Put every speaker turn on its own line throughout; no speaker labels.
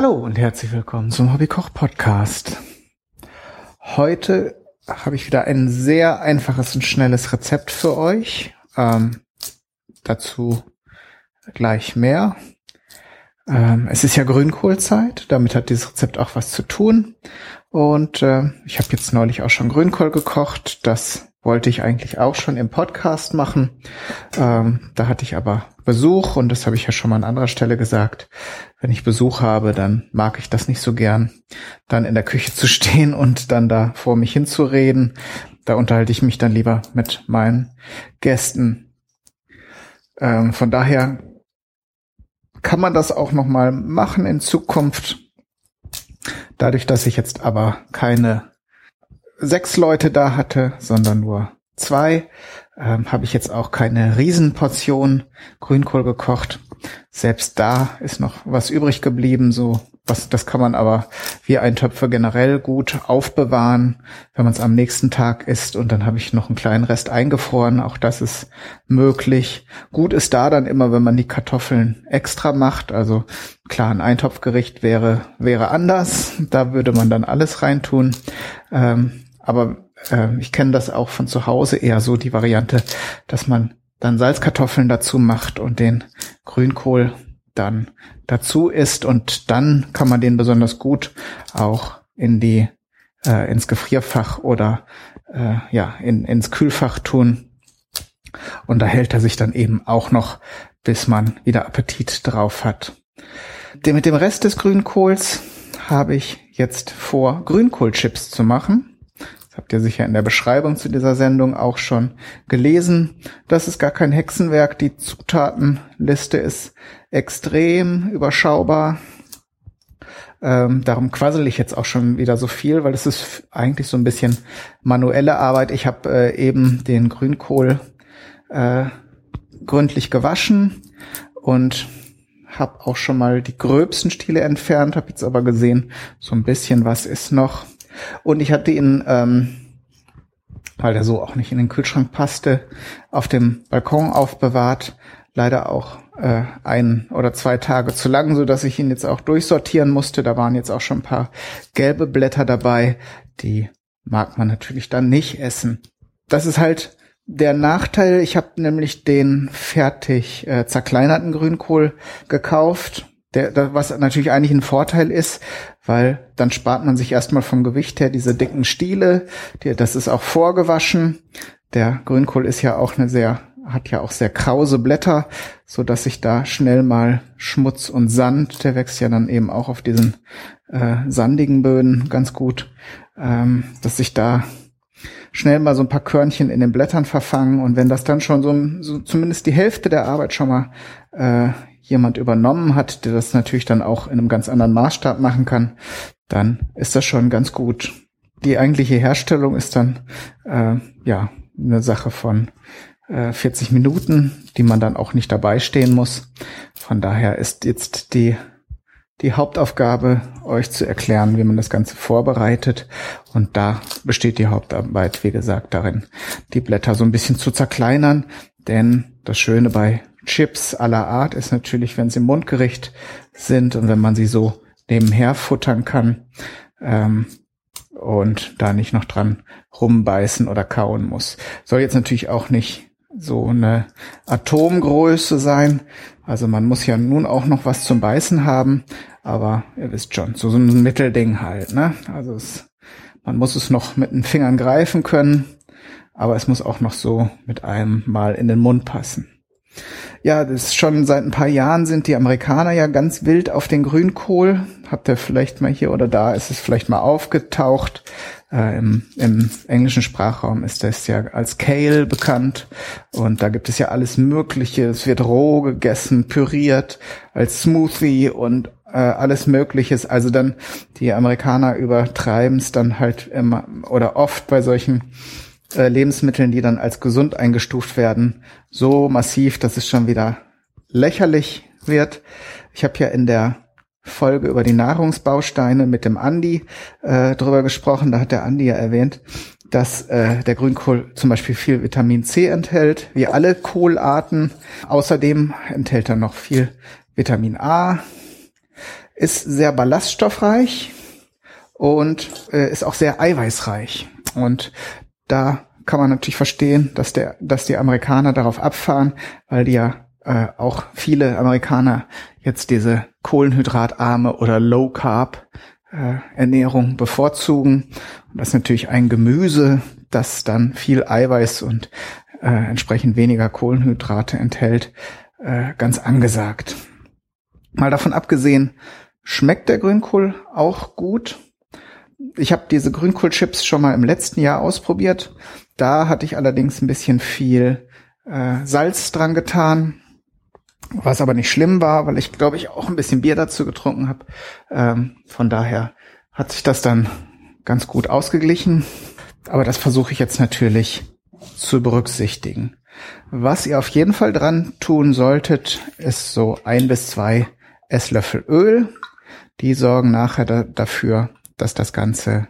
Hallo und herzlich willkommen zum Hobbykoch Podcast. Heute habe ich wieder ein sehr einfaches und schnelles Rezept für euch. Ähm, dazu gleich mehr. Ähm, es ist ja Grünkohlzeit, damit hat dieses Rezept auch was zu tun. Und äh, ich habe jetzt neulich auch schon Grünkohl gekocht. Das wollte ich eigentlich auch schon im Podcast machen. Ähm, da hatte ich aber Besuch und das habe ich ja schon mal an anderer Stelle gesagt. Wenn ich Besuch habe, dann mag ich das nicht so gern, dann in der Küche zu stehen und dann da vor mich hinzureden. Da unterhalte ich mich dann lieber mit meinen Gästen. Ähm, von daher kann man das auch noch mal machen in Zukunft. Dadurch, dass ich jetzt aber keine sechs Leute da hatte, sondern nur zwei, ähm, habe ich jetzt auch keine Riesenportion Grünkohl gekocht. Selbst da ist noch was übrig geblieben, so was, das kann man aber wie Eintöpfe generell gut aufbewahren, wenn man es am nächsten Tag isst. Und dann habe ich noch einen kleinen Rest eingefroren. Auch das ist möglich. Gut ist da dann immer, wenn man die Kartoffeln extra macht. Also klar, ein Eintopfgericht wäre, wäre anders. Da würde man dann alles reintun. Ähm, aber äh, ich kenne das auch von zu Hause eher so, die Variante, dass man dann Salzkartoffeln dazu macht und den Grünkohl dann dazu ist und dann kann man den besonders gut auch in die äh, ins Gefrierfach oder äh, ja in, ins Kühlfach tun und da hält er sich dann eben auch noch, bis man wieder Appetit drauf hat. Mit dem Rest des Grünkohls habe ich jetzt vor, Grünkohlchips zu machen habt ihr sicher in der Beschreibung zu dieser Sendung auch schon gelesen. Das ist gar kein Hexenwerk. Die Zutatenliste ist extrem überschaubar. Ähm, darum quassel ich jetzt auch schon wieder so viel, weil es ist eigentlich so ein bisschen manuelle Arbeit. Ich habe äh, eben den Grünkohl äh, gründlich gewaschen und habe auch schon mal die gröbsten Stiele entfernt, habe jetzt aber gesehen, so ein bisschen was ist noch. Und ich hatte ihn, ähm, weil der so auch nicht in den Kühlschrank passte, auf dem Balkon aufbewahrt. Leider auch äh, ein oder zwei Tage zu lang, so dass ich ihn jetzt auch durchsortieren musste. Da waren jetzt auch schon ein paar gelbe Blätter dabei. Die mag man natürlich dann nicht essen. Das ist halt der Nachteil. Ich habe nämlich den fertig äh, zerkleinerten Grünkohl gekauft der, was natürlich eigentlich ein Vorteil ist, weil dann spart man sich erstmal vom Gewicht her diese dicken Stiele. Die, das ist auch vorgewaschen. Der Grünkohl ist ja auch eine sehr, hat ja auch sehr krause Blätter, so dass sich da schnell mal Schmutz und Sand, der wächst ja dann eben auch auf diesen äh, sandigen Böden ganz gut, ähm, dass sich da schnell mal so ein paar Körnchen in den Blättern verfangen und wenn das dann schon so, so zumindest die Hälfte der Arbeit schon mal äh, jemand übernommen hat, der das natürlich dann auch in einem ganz anderen Maßstab machen kann, dann ist das schon ganz gut. Die eigentliche Herstellung ist dann äh, ja eine Sache von äh, 40 Minuten, die man dann auch nicht dabei stehen muss. Von daher ist jetzt die die Hauptaufgabe, euch zu erklären, wie man das Ganze vorbereitet. Und da besteht die Hauptarbeit, wie gesagt, darin, die Blätter so ein bisschen zu zerkleinern. Denn das Schöne bei Chips aller Art ist natürlich, wenn sie Mundgericht sind und wenn man sie so nebenher futtern kann ähm, und da nicht noch dran rumbeißen oder kauen muss. Soll jetzt natürlich auch nicht so eine Atomgröße sein. Also man muss ja nun auch noch was zum Beißen haben, aber ihr wisst schon, so, so ein Mittelding halt. Ne? Also es, man muss es noch mit den Fingern greifen können, aber es muss auch noch so mit einem Mal in den Mund passen. Ja, das ist schon seit ein paar Jahren sind die Amerikaner ja ganz wild auf den Grünkohl. Habt ihr vielleicht mal hier oder da ist es vielleicht mal aufgetaucht. Äh, im, Im englischen Sprachraum ist das ja als Kale bekannt. Und da gibt es ja alles Mögliche. Es wird roh gegessen, püriert, als Smoothie und äh, alles Mögliches. Also dann die Amerikaner übertreiben es dann halt immer oder oft bei solchen äh, Lebensmitteln, die dann als gesund eingestuft werden, so massiv, dass es schon wieder lächerlich wird. Ich habe ja in der Folge über die Nahrungsbausteine mit dem Andi äh, drüber gesprochen. Da hat der Andi ja erwähnt, dass äh, der Grünkohl zum Beispiel viel Vitamin C enthält, wie alle Kohlarten. Außerdem enthält er noch viel Vitamin A. ist sehr ballaststoffreich und äh, ist auch sehr eiweißreich. Und da kann man natürlich verstehen, dass der, dass die Amerikaner darauf abfahren, weil die ja äh, auch viele Amerikaner jetzt diese kohlenhydratarme oder Low Carb äh, Ernährung bevorzugen. Und das ist natürlich ein Gemüse, das dann viel Eiweiß und äh, entsprechend weniger Kohlenhydrate enthält, äh, ganz angesagt. Mal davon abgesehen, schmeckt der Grünkohl auch gut. Ich habe diese Grünkohlchips schon mal im letzten Jahr ausprobiert. Da hatte ich allerdings ein bisschen viel äh, Salz dran getan, was aber nicht schlimm war, weil ich glaube ich auch ein bisschen Bier dazu getrunken habe. Ähm, von daher hat sich das dann ganz gut ausgeglichen. Aber das versuche ich jetzt natürlich zu berücksichtigen. Was ihr auf jeden Fall dran tun solltet, ist so ein bis zwei Esslöffel Öl. Die sorgen nachher da, dafür, dass das Ganze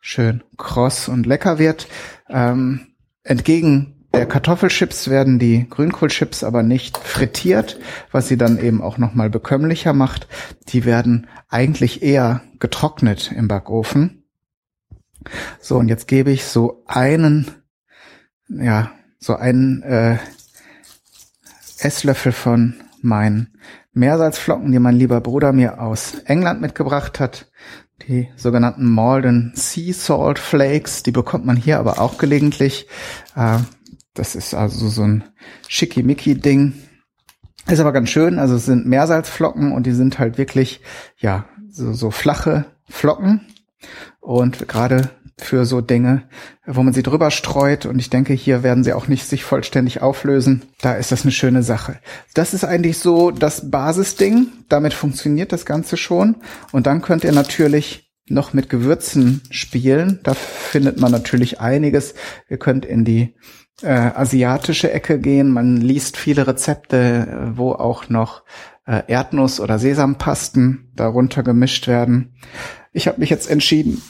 schön kross und lecker wird. Ähm, entgegen der Kartoffelchips werden die Grünkohlchips aber nicht frittiert, was sie dann eben auch nochmal bekömmlicher macht. Die werden eigentlich eher getrocknet im Backofen. So, und jetzt gebe ich so einen, ja, so einen äh, Esslöffel von meinen Meersalzflocken, die mein lieber Bruder mir aus England mitgebracht hat. Die sogenannten Malden Sea Salt Flakes, die bekommt man hier aber auch gelegentlich. Äh, das ist also so ein schickimicki-Ding. Ist aber ganz schön. Also es sind Meersalzflocken und die sind halt wirklich, ja, so, so flache Flocken. Und gerade für so Dinge, wo man sie drüber streut. Und ich denke, hier werden sie auch nicht sich vollständig auflösen. Da ist das eine schöne Sache. Das ist eigentlich so das Basisding. Damit funktioniert das Ganze schon. Und dann könnt ihr natürlich noch mit Gewürzen spielen. Da findet man natürlich einiges. Ihr könnt in die äh, asiatische Ecke gehen. Man liest viele Rezepte, wo auch noch äh, Erdnuss- oder Sesampasten darunter gemischt werden. Ich habe mich jetzt entschieden,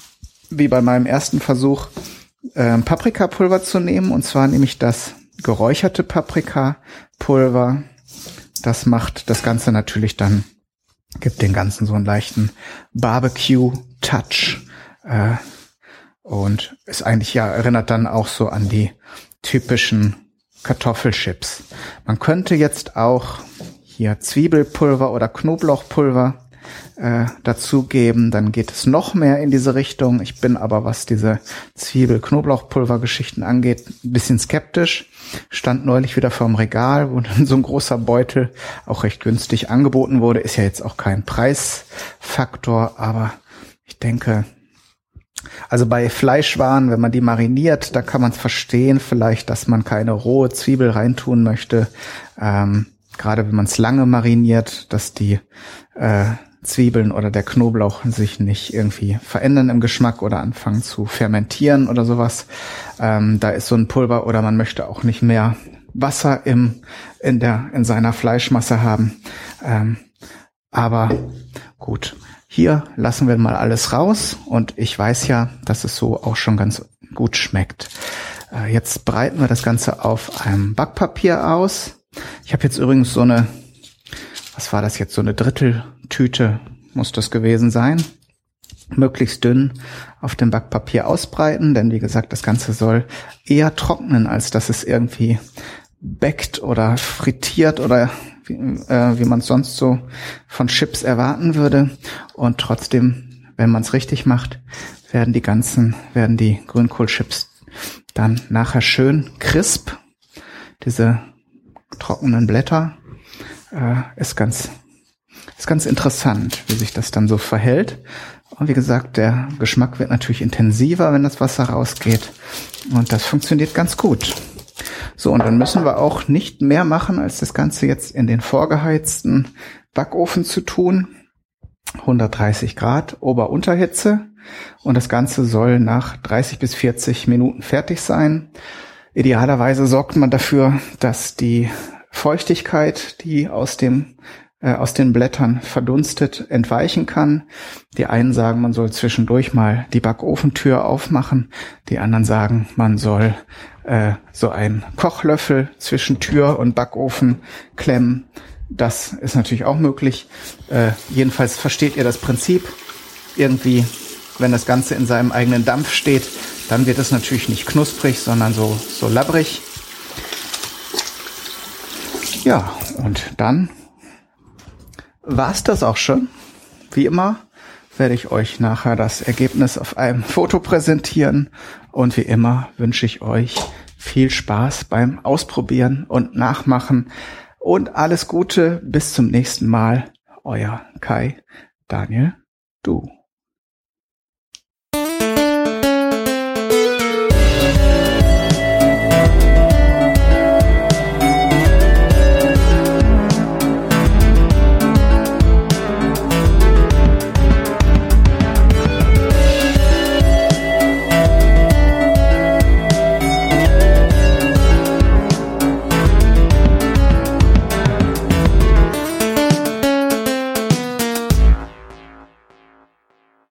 wie bei meinem ersten Versuch, äh, Paprikapulver zu nehmen. Und zwar nehme ich das geräucherte Paprikapulver. Das macht das Ganze natürlich dann, gibt den Ganzen so einen leichten Barbecue-Touch. Äh, und ist eigentlich ja, erinnert dann auch so an die typischen Kartoffelchips. Man könnte jetzt auch hier Zwiebelpulver oder Knoblauchpulver äh, dazugeben, dann geht es noch mehr in diese Richtung. Ich bin aber, was diese Zwiebel-Knoblauchpulver-Geschichten angeht, ein bisschen skeptisch. Stand neulich wieder vorm Regal, wo dann so ein großer Beutel auch recht günstig angeboten wurde. Ist ja jetzt auch kein Preisfaktor, aber ich denke, also bei Fleischwaren, wenn man die mariniert, da kann man es verstehen, vielleicht, dass man keine rohe Zwiebel reintun möchte. Ähm, Gerade wenn man es lange mariniert, dass die äh, Zwiebeln oder der Knoblauch sich nicht irgendwie verändern im Geschmack oder anfangen zu fermentieren oder sowas. Ähm, da ist so ein Pulver oder man möchte auch nicht mehr Wasser im, in der, in seiner Fleischmasse haben. Ähm, aber gut, hier lassen wir mal alles raus und ich weiß ja, dass es so auch schon ganz gut schmeckt. Äh, jetzt breiten wir das Ganze auf einem Backpapier aus. Ich habe jetzt übrigens so eine, was war das jetzt, so eine Dritteltüte muss das gewesen sein. Möglichst dünn auf dem Backpapier ausbreiten, denn wie gesagt, das Ganze soll eher trocknen, als dass es irgendwie backt oder frittiert oder wie, äh, wie man es sonst so von Chips erwarten würde. Und trotzdem, wenn man es richtig macht, werden die ganzen, werden die Grünkohlchips dann nachher schön crisp. Diese trockenen Blätter äh, ist ganz ist ganz interessant, wie sich das dann so verhält. Und wie gesagt, der Geschmack wird natürlich intensiver, wenn das Wasser rausgeht. Und das funktioniert ganz gut. So, und dann müssen wir auch nicht mehr machen, als das Ganze jetzt in den vorgeheizten Backofen zu tun. 130 Grad Ober-Unterhitze. Und das Ganze soll nach 30 bis 40 Minuten fertig sein. Idealerweise sorgt man dafür, dass die Feuchtigkeit, die aus dem äh, aus den Blättern verdunstet, entweichen kann. Die einen sagen, man soll zwischendurch mal die Backofentür aufmachen. Die anderen sagen, man soll äh, so einen Kochlöffel zwischen Tür und Backofen klemmen. Das ist natürlich auch möglich. Äh, jedenfalls versteht ihr das Prinzip. Irgendwie, wenn das Ganze in seinem eigenen Dampf steht, dann wird es natürlich nicht knusprig, sondern so, so labbrig. Ja, und dann war's das auch schon. Wie immer werde ich euch nachher das Ergebnis auf einem Foto präsentieren. Und wie immer wünsche ich euch viel Spaß beim Ausprobieren und Nachmachen. Und alles Gute, bis zum nächsten Mal. Euer Kai, Daniel, du.